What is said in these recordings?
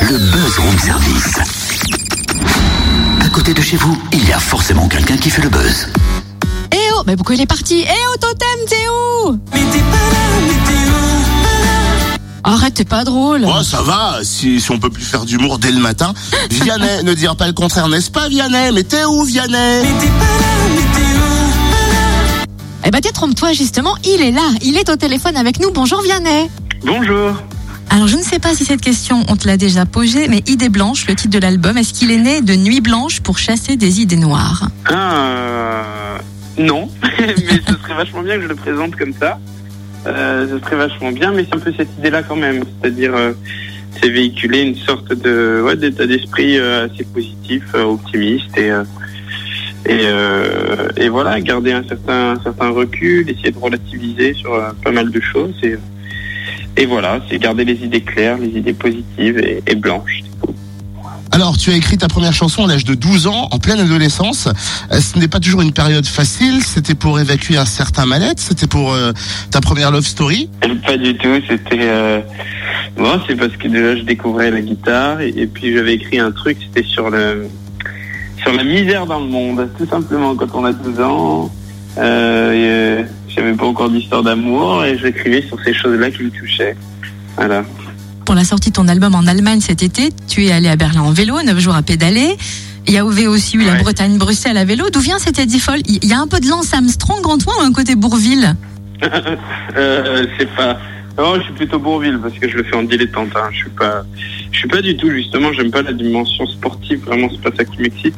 le buzz room service. À côté de chez vous, il y a forcément quelqu'un qui fait le buzz. Eh oh, mais pourquoi il est parti Eh oh, totem, t'es où Arrête, t'es pas drôle. Oh, ça va, si, si on peut plus faire d'humour dès le matin. Vianney, ne dire pas le contraire, n'est-ce pas, Vianney? Mais t'es où, Vianney? Eh ben, trompe-toi, justement, il est là. Il est au téléphone avec nous. Bonjour, Vianney. Bonjour. Alors, je ne sais pas si cette question, on te l'a déjà posée, mais Idée Blanche, le titre de l'album, est-ce qu'il est né de Nuit Blanche pour chasser des idées noires? Ah, non, mais ce serait vachement bien que je le présente comme ça. Euh, ce serait vachement bien, mais c'est un peu cette idée-là quand même. C'est-à-dire, euh, c'est véhiculer une sorte de d'état d'esprit euh, assez positif, optimiste et et, et voilà, garder un certain certain recul, essayer de relativiser sur pas mal de choses et et voilà, c'est garder les idées claires, les idées positives et, et blanches. Alors, tu as écrit ta première chanson à l'âge de 12 ans, en pleine adolescence. Euh, Ce n'est pas toujours une période facile. C'était pour évacuer un certain mal-être. C'était pour euh, ta première love story. Pas du tout, c'était euh, bon, c'est parce que déjà je découvrais la guitare et, et puis j'avais écrit un truc, c'était sur le sur la misère dans le monde, tout simplement quand on a 12 ans. Euh, euh, j'avais pas encore d'histoire d'amour et j'écrivais sur ces choses-là qui me touchaient. Voilà. Pour la sortie de ton album en Allemagne cet été, tu es allé à Berlin en vélo, 9 jours à pédaler. Il y a aussi eu la. Bretagne-Bruxelles à vélo. D'où vient cette idée folle? Il y a un peu de Lance Armstrong en toi ou un côté Bourville? Euh, c'est pas. Non, je suis plutôt Bourville parce que je le fais en dilettante. Hein. Je suis pas, je suis pas du tout justement. J'aime pas la dimension sportive. Vraiment, c'est pas ça qui m'excite.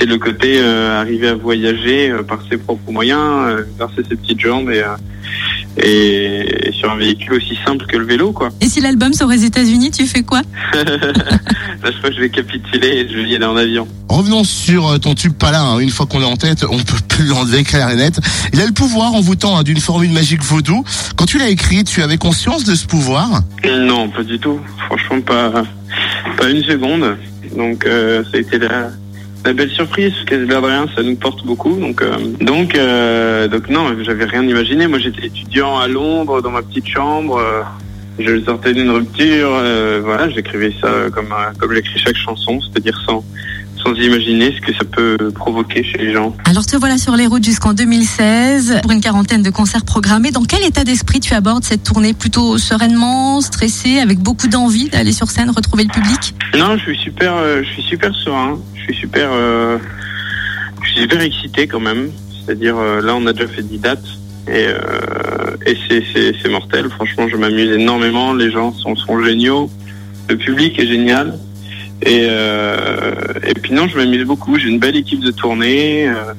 C'est le côté euh, arriver à voyager euh, par ses propres moyens, euh, verser ses petites jambes et, euh, et, et sur un véhicule aussi simple que le vélo, quoi. Et si l'album sort aux États-Unis, tu fais quoi? Là, je crois que je vais capituler et je vais y aller en avion. Revenons sur ton tube pas là. hein. Une fois qu'on est en tête, on peut plus l'enlever clair et net. Il a le pouvoir envoûtant hein, d'une formule magique vaudou. Quand tu l'as écrit, tu avais conscience de ce pouvoir? Non, pas du tout. Franchement, pas, pas une seconde. Donc, euh, ça a été la, la belle surprise, parce que l'air de rien, ça nous porte beaucoup. Donc, euh, donc, euh, donc non, j'avais rien imaginé. Moi, j'étais étudiant à Londres, dans ma petite chambre. euh, je sortais d'une rupture. euh, voilà, j'écrivais ça comme, euh, comme j'écris chaque chanson, c'est-à-dire sans, sans imaginer ce que ça peut provoquer chez les gens. Alors te voilà sur les routes jusqu'en 2016 pour une quarantaine de concerts programmés. Dans quel état d'esprit tu abordes cette tournée? Plutôt sereinement, stressé, avec beaucoup d'envie d'aller sur scène, retrouver le public? Non, je suis super, euh, je suis super serein. Je suis super, euh, je suis super excité quand même. C'est-à-dire euh, là, on a déjà fait 10 dates et, et c'est, mortel. Franchement, je m'amuse énormément. Les gens sont, sont géniaux. Le public est génial. Et, euh, et puis non, je m'amuse beaucoup. J'ai une belle équipe de tournée. euh,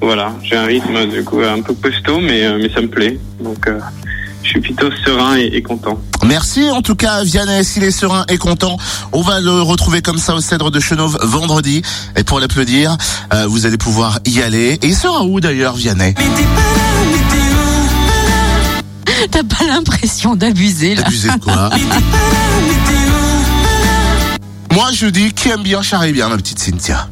voilà, j'ai un rythme du coup un peu costaud, mais euh, mais ça me plaît. Donc euh, je suis plutôt serein et, et content. Merci en tout cas Vianney, s'il est serein et content. On va le retrouver comme ça au Cèdre de Chenauve vendredi. Et pour l'applaudir, euh, vous allez pouvoir y aller. Et il sera où d'ailleurs Vianney? T'as pas l'impression d'abuser là Abusé de quoi? Moi je dis qui aime bien charrie bien ma petite Cynthia?